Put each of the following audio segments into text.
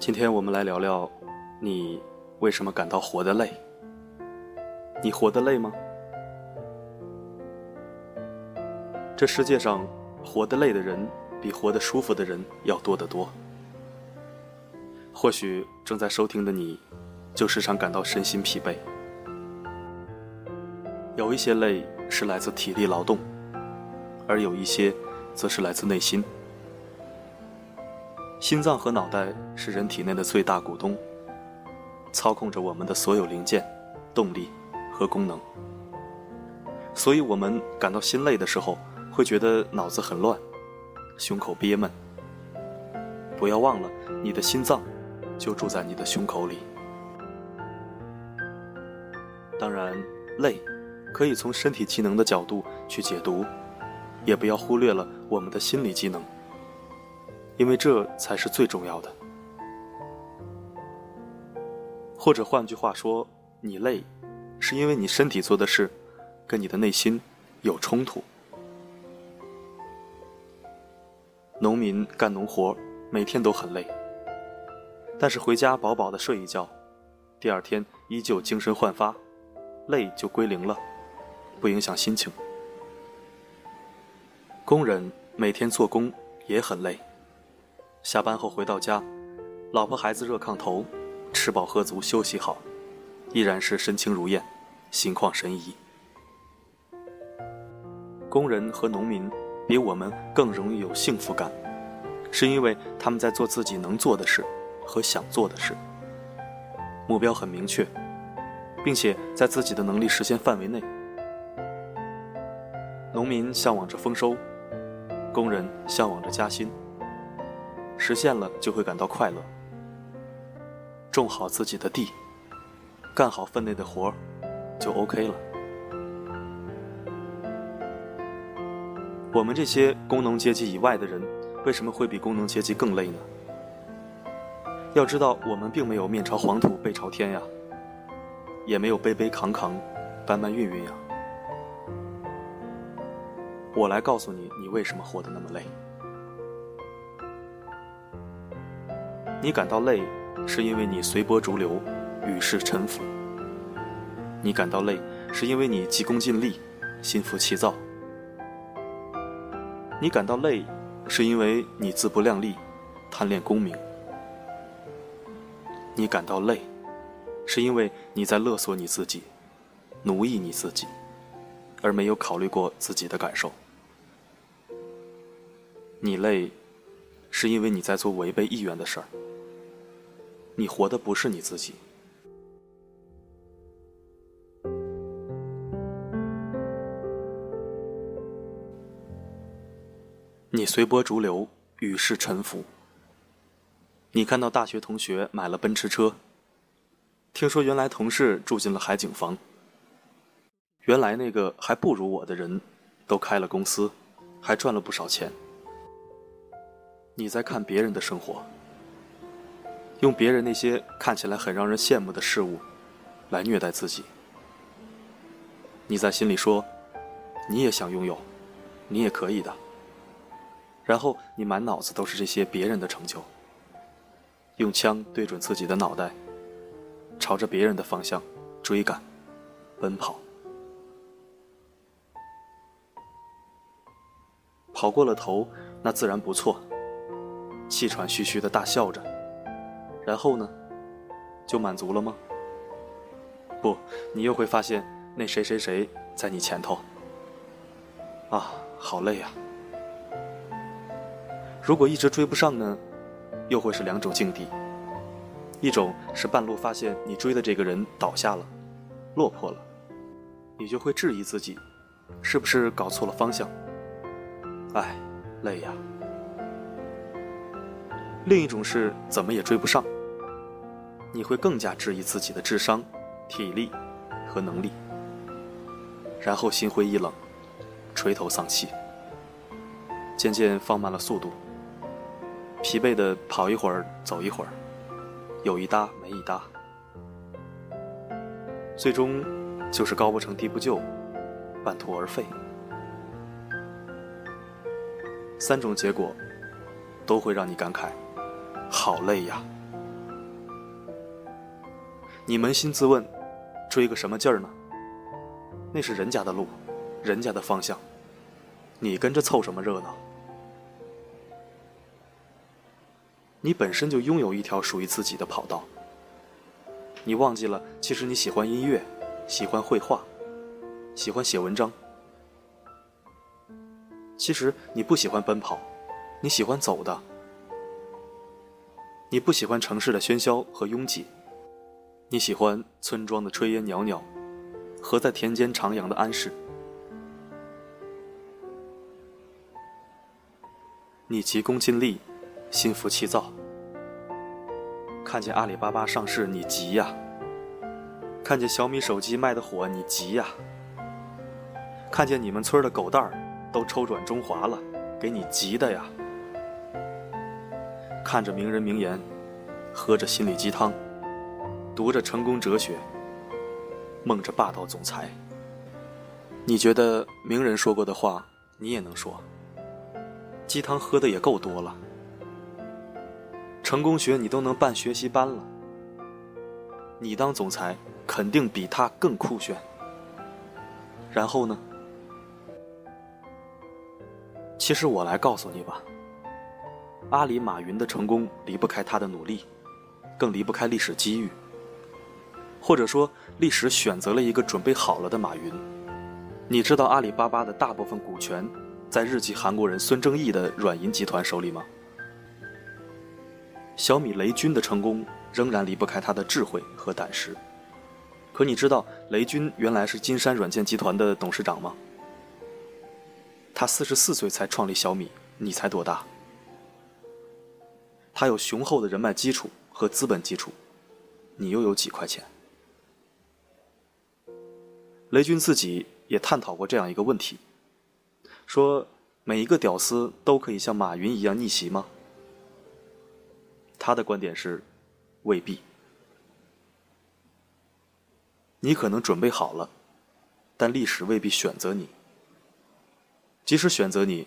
今天我们来聊聊，你为什么感到活得累？你活得累吗？这世界上，活得累的人比活得舒服的人要多得多。或许正在收听的你，就时常感到身心疲惫。有一些累是来自体力劳动，而有一些，则是来自内心。心脏和脑袋是人体内的最大股东，操控着我们的所有零件、动力和功能。所以，我们感到心累的时候，会觉得脑子很乱，胸口憋闷。不要忘了，你的心脏就住在你的胸口里。当然，累可以从身体机能的角度去解读，也不要忽略了我们的心理机能。因为这才是最重要的。或者换句话说，你累，是因为你身体做的事，跟你的内心有冲突。农民干农活，每天都很累，但是回家饱饱的睡一觉，第二天依旧精神焕发，累就归零了，不影响心情。工人每天做工也很累。下班后回到家，老婆孩子热炕头，吃饱喝足休息好，依然是身轻如燕，心旷神怡。工人和农民比我们更容易有幸福感，是因为他们在做自己能做的事和想做的事，目标很明确，并且在自己的能力实现范围内。农民向往着丰收，工人向往着加薪。实现了就会感到快乐。种好自己的地，干好分内的活儿，就 OK 了。我们这些工农阶级以外的人，为什么会比工农阶级更累呢？要知道，我们并没有面朝黄土背朝天呀，也没有背背扛扛、搬搬运运呀。我来告诉你，你为什么活得那么累。你感到累，是因为你随波逐流，与世沉浮。你感到累，是因为你急功近利，心浮气躁。你感到累，是因为你自不量力，贪恋功名。你感到累，是因为你在勒索你自己，奴役你自己，而没有考虑过自己的感受。你累，是因为你在做违背意愿的事儿。你活的不是你自己，你随波逐流，与世沉浮。你看到大学同学买了奔驰车，听说原来同事住进了海景房，原来那个还不如我的人，都开了公司，还赚了不少钱。你在看别人的生活。用别人那些看起来很让人羡慕的事物，来虐待自己。你在心里说，你也想拥有，你也可以的。然后你满脑子都是这些别人的成就，用枪对准自己的脑袋，朝着别人的方向追赶、奔跑，跑过了头，那自然不错，气喘吁吁的大笑着。然后呢，就满足了吗？不，你又会发现那谁谁谁在你前头。啊，好累呀！如果一直追不上呢，又会是两种境地。一种是半路发现你追的这个人倒下了，落魄了，你就会质疑自己，是不是搞错了方向？哎，累呀！另一种是怎么也追不上。你会更加质疑自己的智商、体力和能力，然后心灰意冷，垂头丧气，渐渐放慢了速度，疲惫的跑一会儿，走一会儿，有一搭没一搭，最终就是高不成低不就，半途而废。三种结果都会让你感慨：好累呀！你扪心自问，追个什么劲儿呢？那是人家的路，人家的方向，你跟着凑什么热闹？你本身就拥有一条属于自己的跑道。你忘记了，其实你喜欢音乐，喜欢绘画，喜欢写文章。其实你不喜欢奔跑，你喜欢走的。你不喜欢城市的喧嚣和拥挤。你喜欢村庄的炊烟袅袅，和在田间徜徉的安适。你急功近利，心浮气躁。看见阿里巴巴上市，你急呀；看见小米手机卖的火，你急呀；看见你们村的狗蛋儿都抽转中华了，给你急的呀；看着名人名言，喝着心理鸡汤。读着成功哲学，梦着霸道总裁。你觉得名人说过的话，你也能说？鸡汤喝的也够多了。成功学你都能办学习班了，你当总裁肯定比他更酷炫。然后呢？其实我来告诉你吧，阿里马云的成功离不开他的努力，更离不开历史机遇。或者说，历史选择了一个准备好了的马云。你知道阿里巴巴的大部分股权在日籍韩国人孙正义的软银集团手里吗？小米雷军的成功仍然离不开他的智慧和胆识。可你知道雷军原来是金山软件集团的董事长吗？他四十四岁才创立小米，你才多大？他有雄厚的人脉基础和资本基础，你又有几块钱？雷军自己也探讨过这样一个问题：说每一个屌丝都可以像马云一样逆袭吗？他的观点是，未必。你可能准备好了，但历史未必选择你。即使选择你，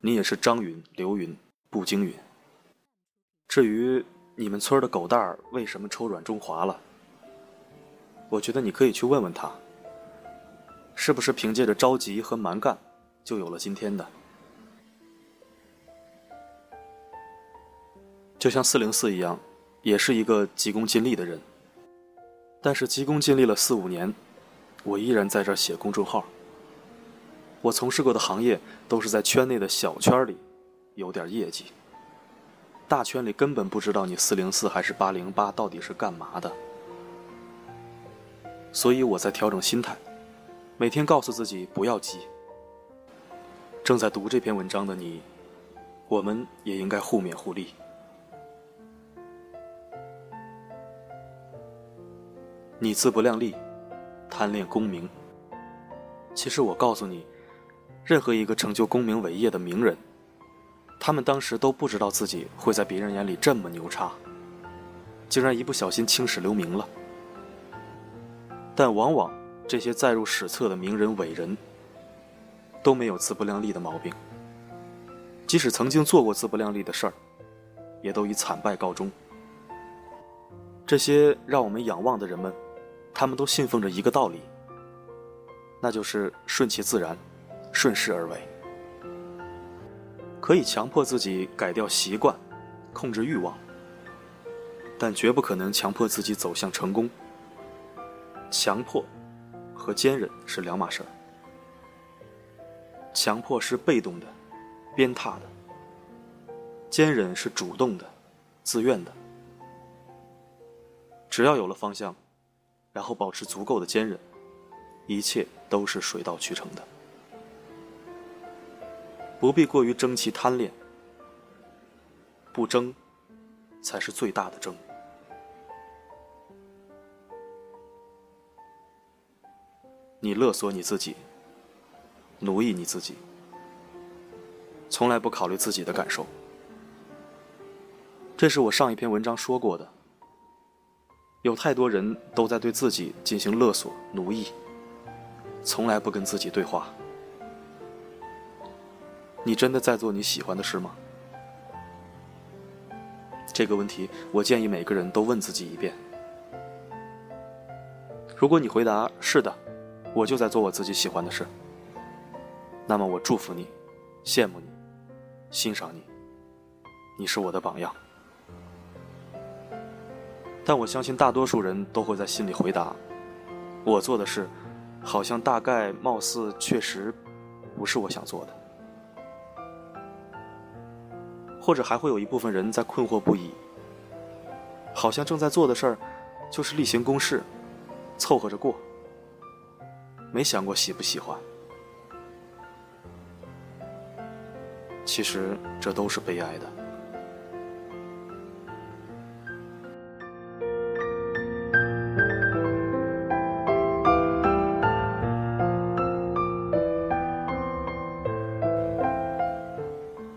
你也是张云、刘云、步惊云。至于你们村的狗蛋儿为什么抽软中华了？我觉得你可以去问问他，是不是凭借着着急和蛮干，就有了今天的。就像四零四一样，也是一个急功近利的人。但是急功近利了四五年，我依然在这写公众号。我从事过的行业都是在圈内的小圈里有点业绩，大圈里根本不知道你四零四还是八零八到底是干嘛的。所以我在调整心态，每天告诉自己不要急。正在读这篇文章的你，我们也应该互勉互利。你自不量力，贪恋功名。其实我告诉你，任何一个成就功名伟业的名人，他们当时都不知道自己会在别人眼里这么牛叉，竟然一不小心青史留名了。但往往这些载入史册的名人伟人，都没有自不量力的毛病。即使曾经做过自不量力的事儿，也都以惨败告终。这些让我们仰望的人们，他们都信奉着一个道理，那就是顺其自然，顺势而为。可以强迫自己改掉习惯，控制欲望，但绝不可能强迫自己走向成功。强迫和坚韧是两码事儿。强迫是被动的、鞭挞的；坚韧是主动的、自愿的。只要有了方向，然后保持足够的坚韧，一切都是水到渠成的。不必过于争奇贪恋。不争，才是最大的争。你勒索你自己，奴役你自己，从来不考虑自己的感受。这是我上一篇文章说过的。有太多人都在对自己进行勒索、奴役，从来不跟自己对话。你真的在做你喜欢的事吗？这个问题，我建议每个人都问自己一遍。如果你回答是的，我就在做我自己喜欢的事，那么我祝福你，羡慕你，欣赏你，你是我的榜样。但我相信大多数人都会在心里回答：“我做的事，好像大概貌似确实不是我想做的。”或者还会有一部分人在困惑不已，好像正在做的事儿就是例行公事，凑合着过，没想过喜不喜欢。其实这都是悲哀的。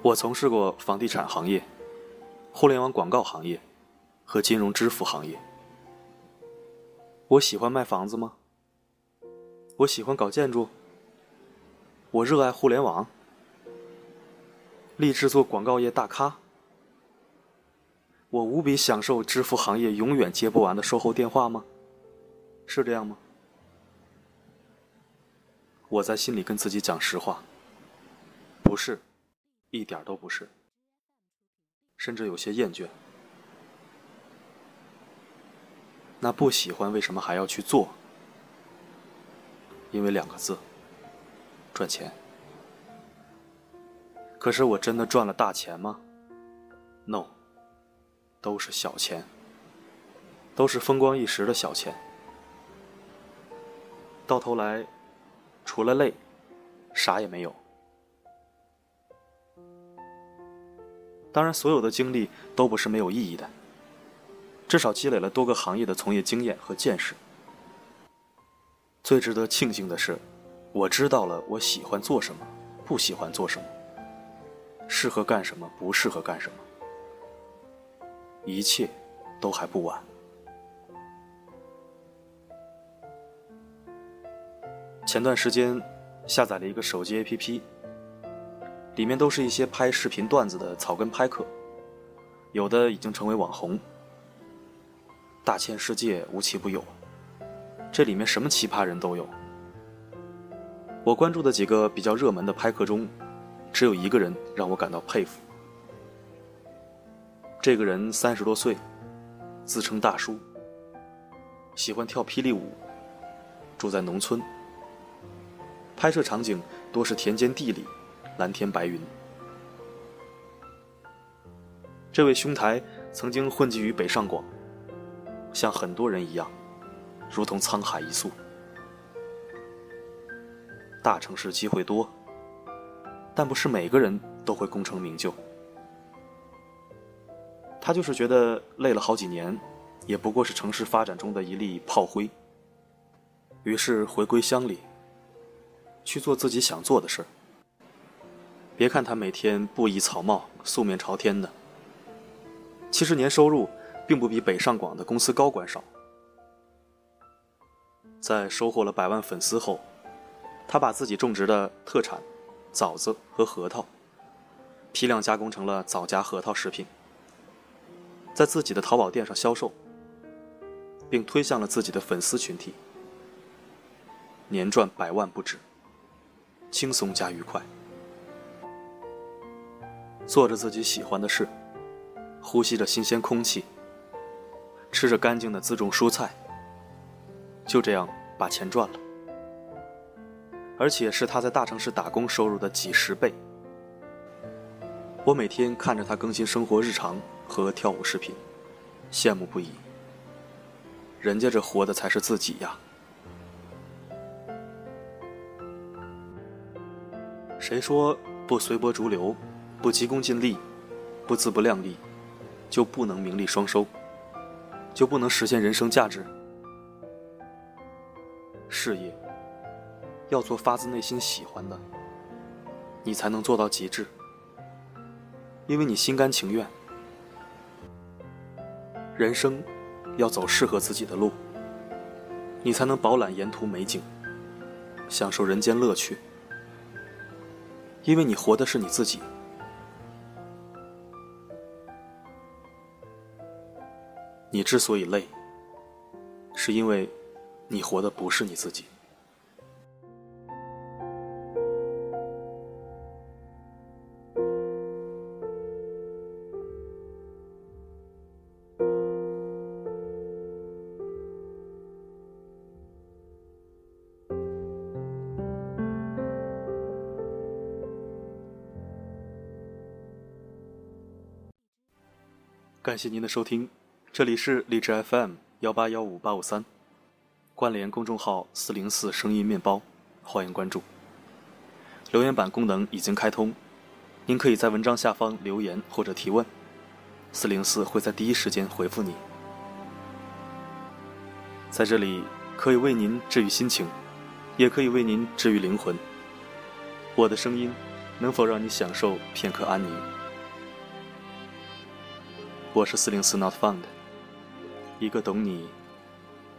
我从事过房地产行业、互联网广告行业和金融支付行业。我喜欢卖房子吗？我喜欢搞建筑。我热爱互联网，立志做广告业大咖。我无比享受支付行业永远接不完的售后电话吗？是这样吗？我在心里跟自己讲实话，不是。一点都不是，甚至有些厌倦。那不喜欢为什么还要去做？因为两个字：赚钱。可是我真的赚了大钱吗？No，都是小钱，都是风光一时的小钱。到头来，除了累，啥也没有。当然，所有的经历都不是没有意义的，至少积累了多个行业的从业经验和见识。最值得庆幸的是，我知道了我喜欢做什么，不喜欢做什么，适合干什么，不适合干什么，一切都还不晚。前段时间下载了一个手机 APP。里面都是一些拍视频段子的草根拍客，有的已经成为网红，大千世界无奇不有，这里面什么奇葩人都有。我关注的几个比较热门的拍客中，只有一个人让我感到佩服。这个人三十多岁，自称大叔，喜欢跳霹雳舞，住在农村，拍摄场景多是田间地里。蓝天白云。这位兄台曾经混迹于北上广，像很多人一样，如同沧海一粟。大城市机会多，但不是每个人都会功成名就。他就是觉得累了好几年，也不过是城市发展中的一粒炮灰。于是回归乡里，去做自己想做的事儿。别看他每天布衣草帽、素面朝天的，其实年收入并不比北上广的公司高管少。在收获了百万粉丝后，他把自己种植的特产枣子和核桃批量加工成了枣夹核桃食品，在自己的淘宝店上销售，并推向了自己的粉丝群体，年赚百万不止，轻松加愉快。做着自己喜欢的事，呼吸着新鲜空气，吃着干净的自种蔬菜，就这样把钱赚了，而且是他在大城市打工收入的几十倍。我每天看着他更新生活日常和跳舞视频，羡慕不已。人家这活的才是自己呀！谁说不随波逐流？不急功近利，不自不量力，就不能名利双收，就不能实现人生价值。事业要做发自内心喜欢的，你才能做到极致，因为你心甘情愿。人生要走适合自己的路，你才能饱览沿途美景，享受人间乐趣。因为你活的是你自己，你之所以累，是因为你活的不是你自己。感谢您的收听，这里是荔枝 FM 幺八幺五八五三，关联公众号四零四声音面包，欢迎关注。留言板功能已经开通，您可以在文章下方留言或者提问，四零四会在第一时间回复你。在这里可以为您治愈心情，也可以为您治愈灵魂。我的声音能否让你享受片刻安宁？我是四零四 Not Found，一个懂你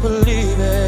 Believe it,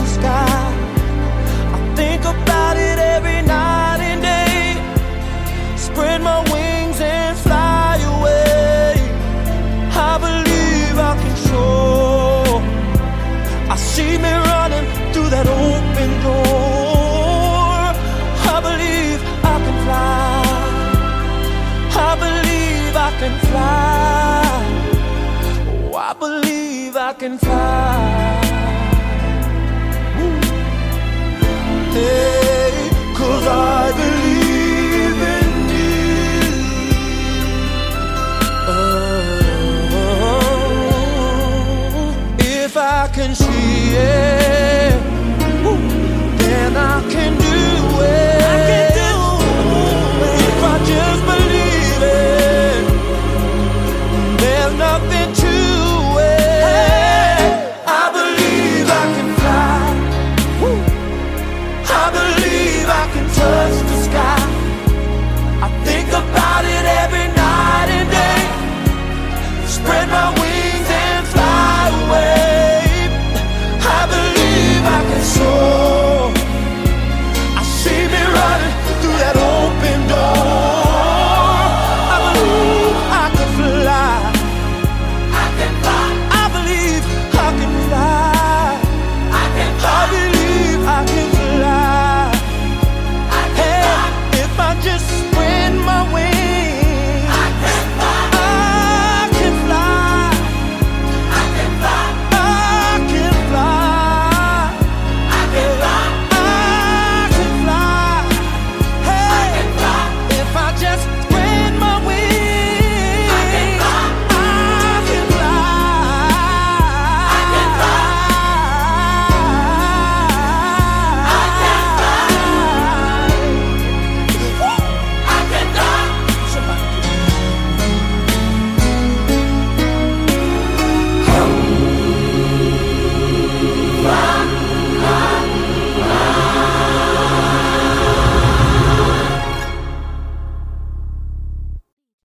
I can fly. Oh, I believe I can fly. Hey, cause I believe in you. Oh, if I can see it. I believe